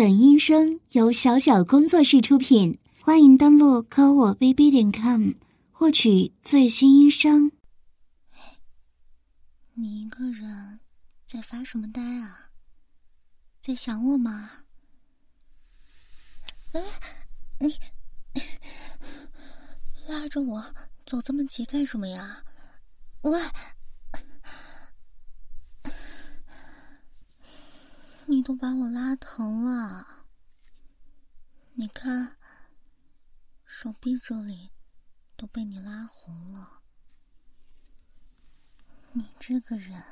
本音声由小小工作室出品，欢迎登录科我 bb 点 com 获取最新音声。你一个人在发什么呆啊？在想我吗？嗯，你拉着我走这么急干什么呀？我。你都把我拉疼了，你看，手臂这里都被你拉红了。你这个人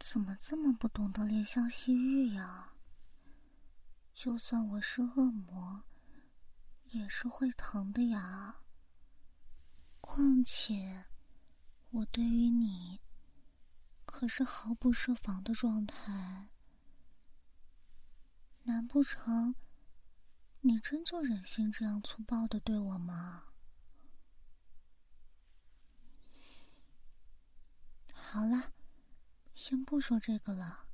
怎么这么不懂得怜香惜玉呀？就算我是恶魔，也是会疼的呀。况且，我对于你可是毫不设防的状态。难不成你真就忍心这样粗暴的对我吗？好了，先不说这个了。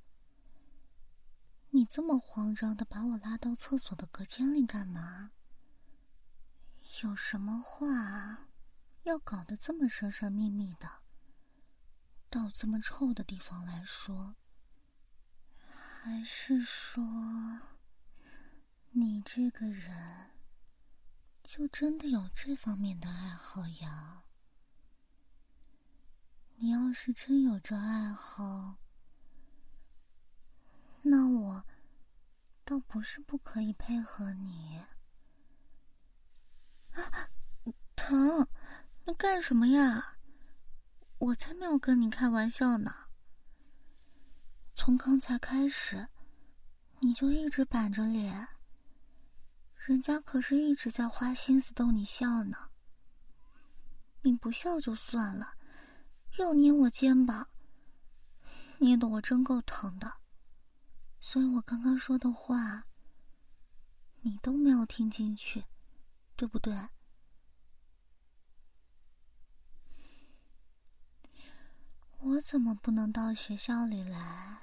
你这么慌张的把我拉到厕所的隔间里干嘛？有什么话要搞得这么神神秘秘的，到这么臭的地方来说？还是说，你这个人就真的有这方面的爱好呀？你要是真有这爱好，那我倒不是不可以配合你。啊，疼！你干什么呀？我才没有跟你开玩笑呢。从刚才开始，你就一直板着脸。人家可是一直在花心思逗你笑呢。你不笑就算了，又捏我肩膀，捏得我真够疼的。所以我刚刚说的话，你都没有听进去，对不对？我怎么不能到学校里来？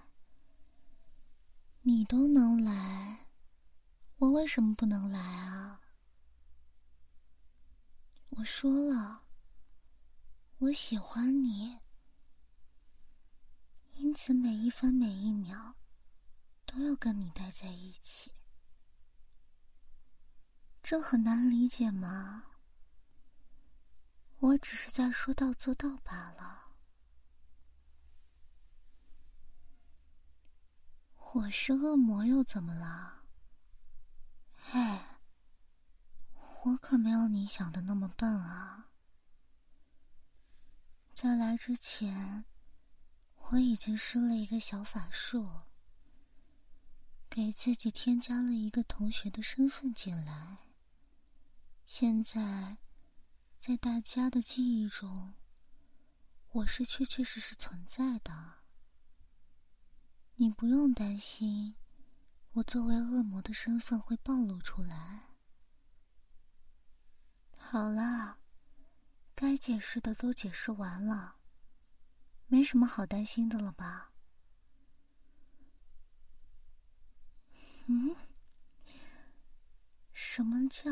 你都能来，我为什么不能来啊？我说了，我喜欢你，因此每一分每一秒都要跟你待在一起。这很难理解吗？我只是在说到做到罢了。我是恶魔又怎么了？哎，我可没有你想的那么笨啊！在来之前，我已经施了一个小法术，给自己添加了一个同学的身份进来。现在，在大家的记忆中，我是确确实实存在的。你不用担心，我作为恶魔的身份会暴露出来。好了，该解释的都解释完了，没什么好担心的了吧？嗯？什么叫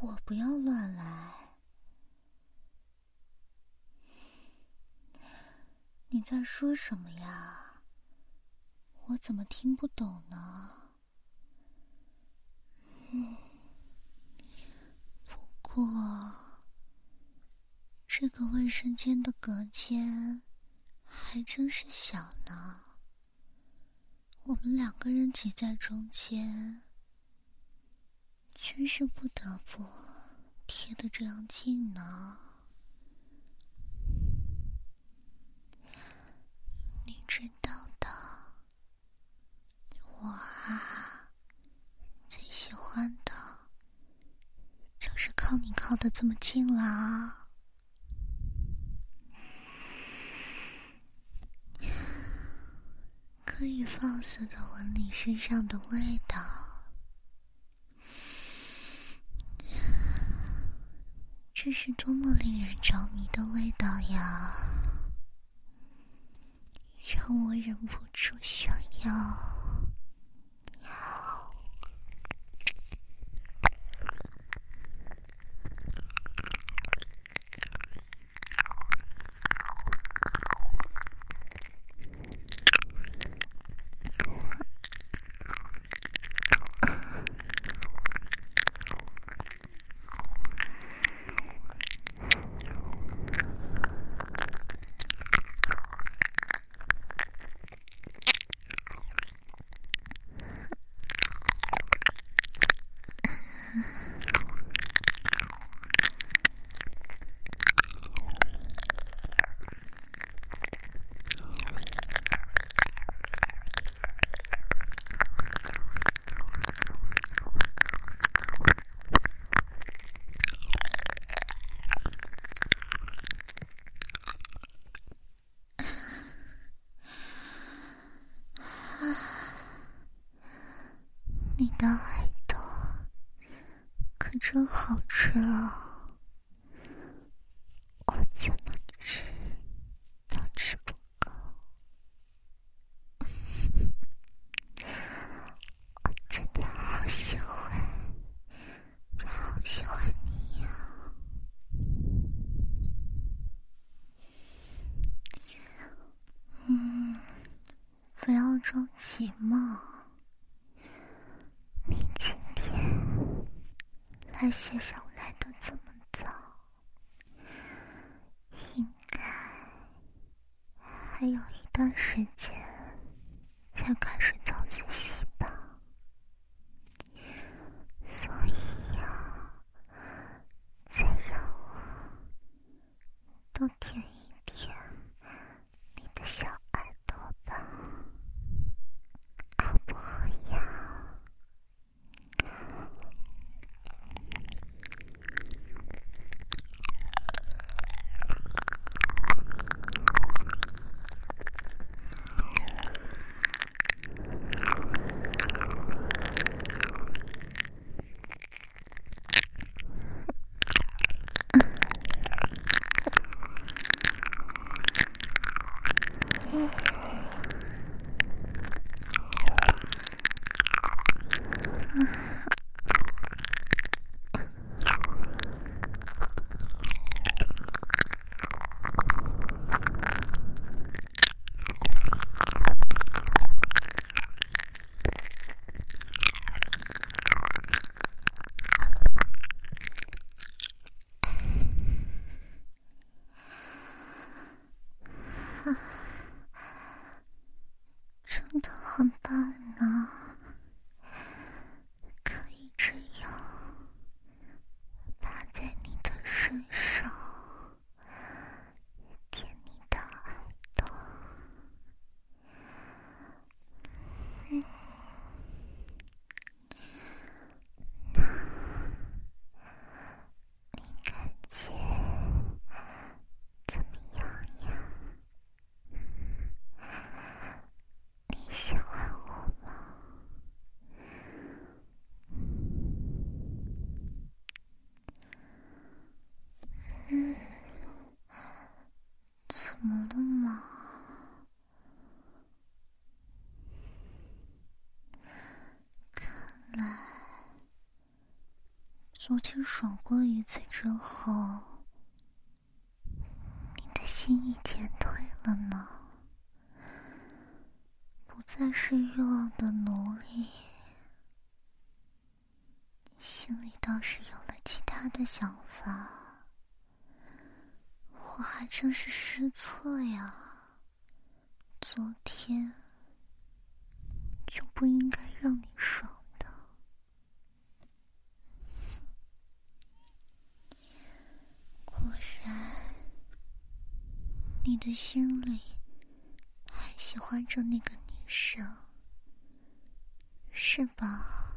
我不要乱来？你在说什么呀？我怎么听不懂呢？嗯，不过这个卫生间的隔间还真是小呢。我们两个人挤在中间，真是不得不贴得这样近呢。你知道。我啊，最喜欢的就是靠你靠的这么近啦，可以放肆的闻你身上的味道，这是多么令人着迷的味道呀！让我忍不住想要。那学校来的这么早，应该还有一段时间才开始么了嘛？看来昨天爽过一次之后，你的心意减退了呢？不再是欲望的奴隶，心里倒是有了其他的想法，我还真是失策呀！昨天就不应该让你爽的。果然。你的心里还喜欢着那个女生，是吧？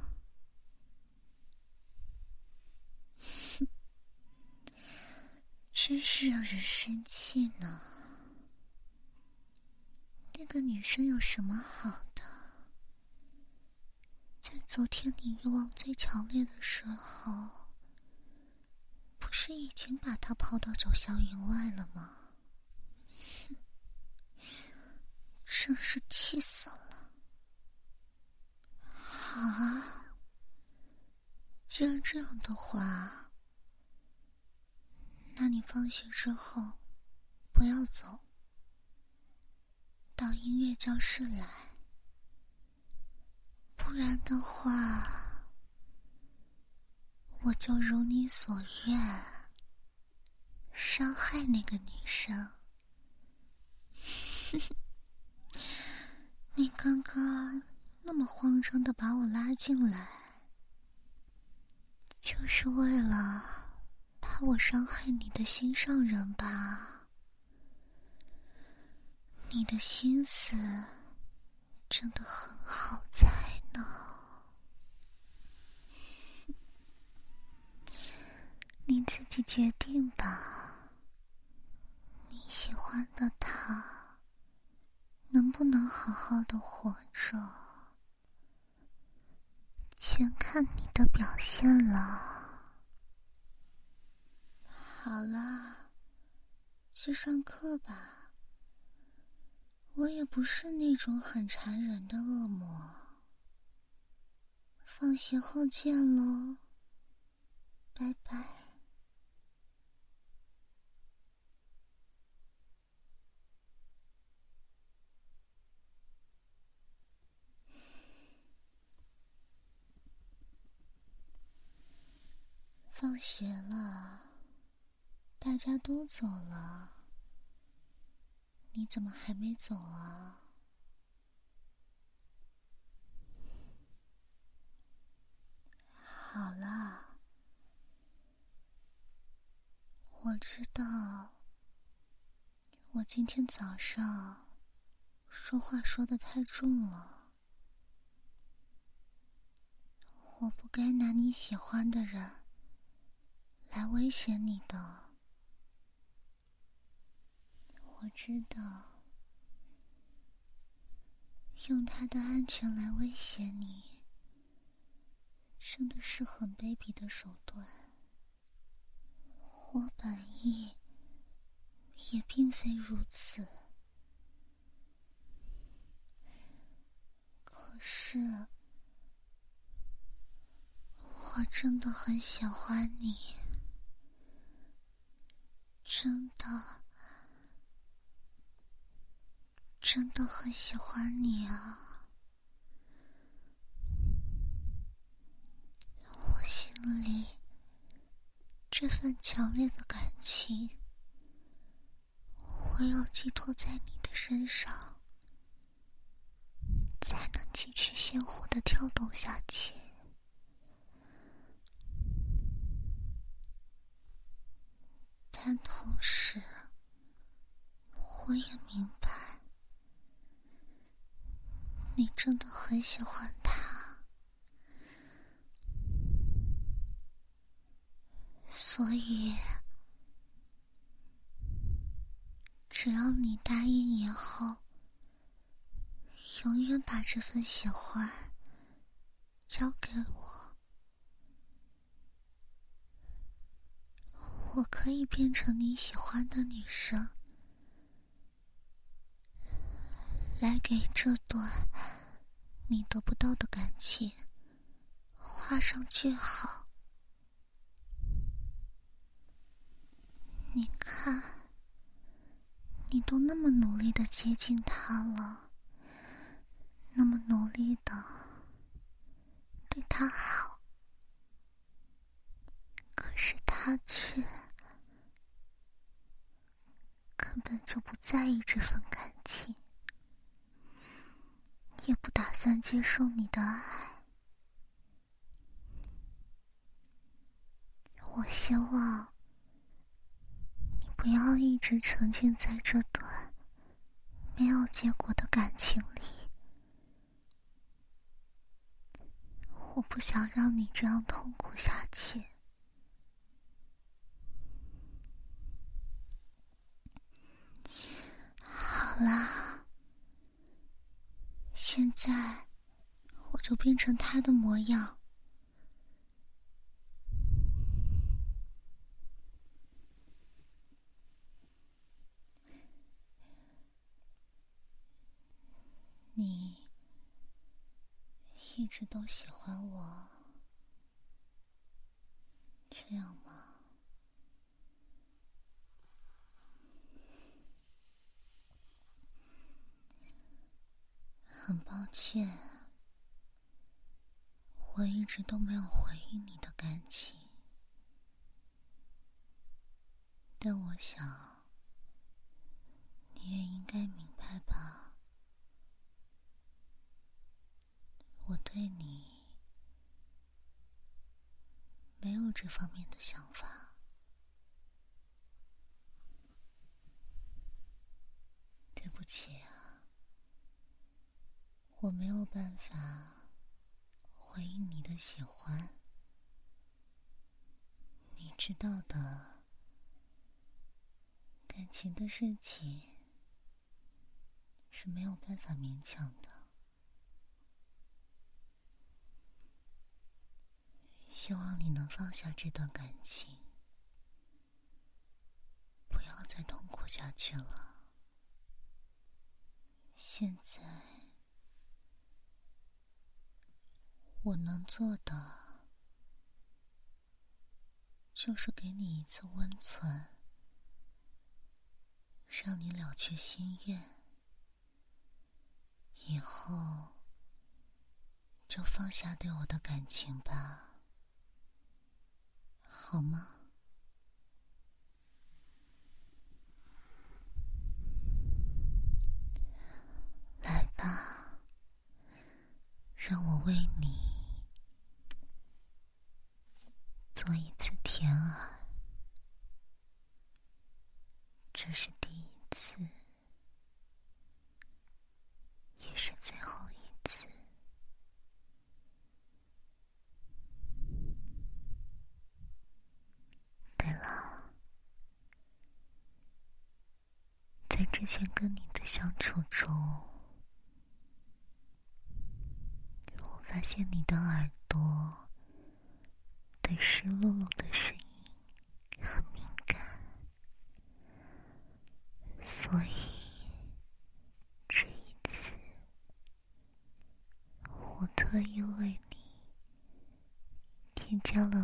真是让人生气呢。那个女生有什么好的？在昨天你欲望最强烈的时候，不是已经把她抛到九霄云外了吗？真是气死了！啊，既然这样的话，那你放学之后不要走，到音乐教室来，不然的话，我就如你所愿，伤害那个女生。你刚刚那么慌张的把我拉进来，就是为了怕我伤害你的心上人吧？你的心思真的很好猜呢。你自己决定吧。你喜欢的他。能不能好好的活着？全看你的表现了。好了，去上课吧。我也不是那种很缠人的恶魔。放学后见喽，拜拜。放学了，大家都走了，你怎么还没走啊？好了，我知道，我今天早上说话说的太重了，我不该拿你喜欢的人。来威胁你的，我知道，用他的安全来威胁你，真的是很卑鄙的手段。我本意也并非如此，可是我真的很喜欢你。真的，真的很喜欢你啊！我心里这份强烈的感情，我要寄托在你的身上，才能继续鲜活的跳动下去。但同时，我也明白，你真的很喜欢他，所以，只要你答应以后，永远把这份喜欢交给我。我可以变成你喜欢的女生，来给这段你得不到的感情画上句号。你看，你都那么努力的接近他了，那么努力的对他好，可是他却……根本就不在意这份感情，也不打算接受你的爱。我希望你不要一直沉浸在这段没有结果的感情里。我不想让你这样痛苦下去。好啦，现在我就变成他的模样。你一直都喜欢我，这样吗？很抱歉，我一直都没有回应你的感情，但我想你也应该明白吧，我对你没有这方面的想法，对不起。我没有办法回应你的喜欢，你知道的，感情的事情是没有办法勉强的。希望你能放下这段感情，不要再痛苦下去了。现在，我能做的就是给你一次温存，让你了却心愿，以后就放下对我的感情吧，好吗？来吧，让我为你做一次甜耳，这是第一次，也是最后一次。对了，在之前跟你的相处中。我发现你的耳朵对湿漉漉的声音很敏感，所以这一次我特意为你添加了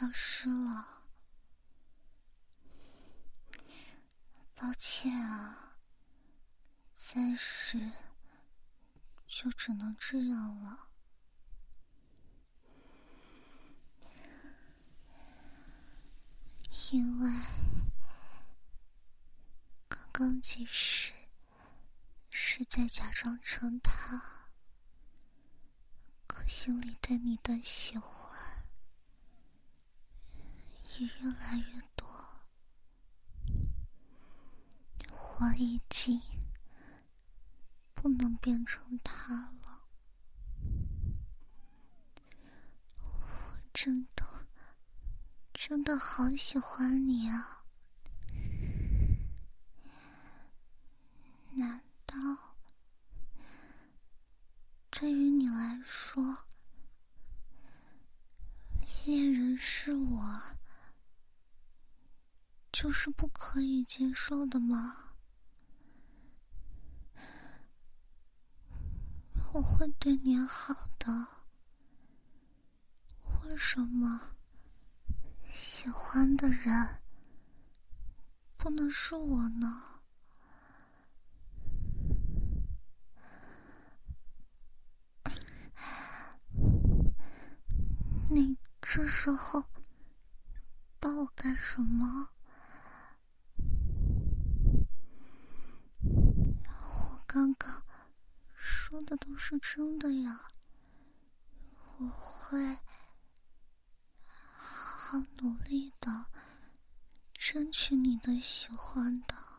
消失了。抱歉啊暂时就只能这样了。因为刚刚其实是在假装成他可心里对你的喜欢也越来越多，我已经不能变成他了，我真的。真的好喜欢你啊！难道对于你来说，恋人是我，就是不可以接受的吗？我会对你好的，为什么？喜欢的人不能是我呢？你这时候帮我干什么？我刚刚说的都是真的呀，我会。好好努力的争取你的喜欢的。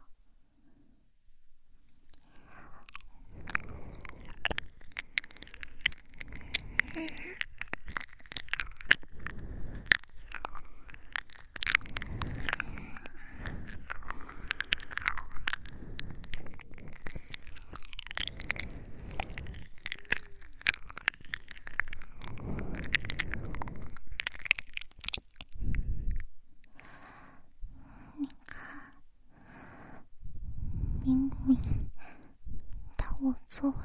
作为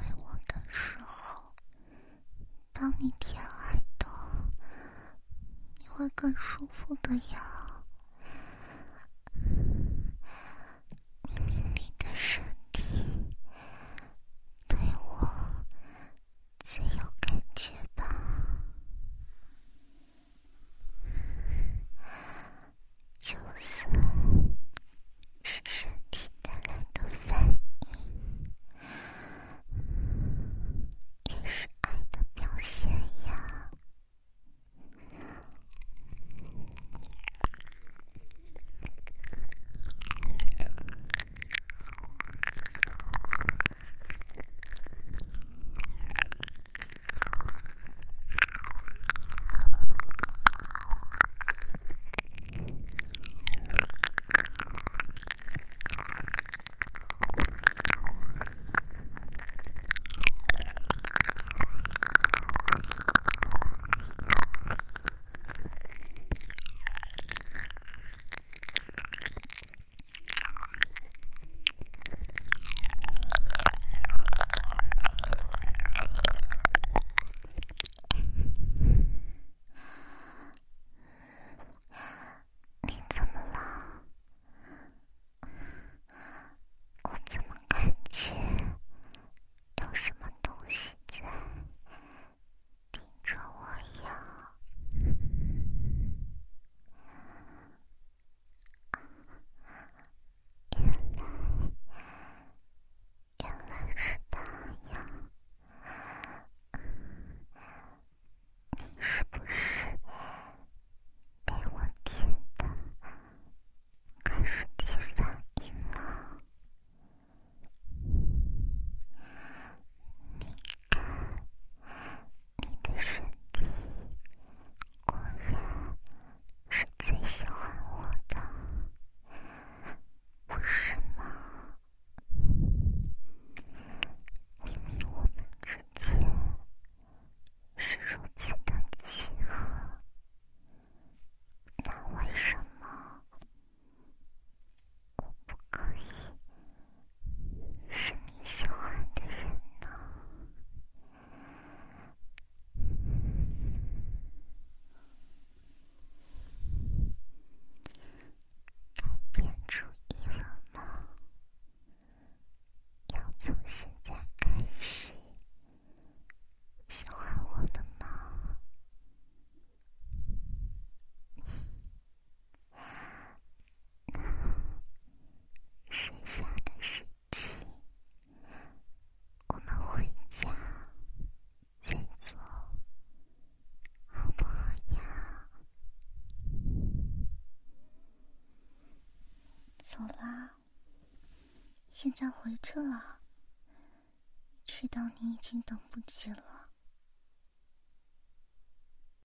好啦，现在回去了。知道你已经等不及了。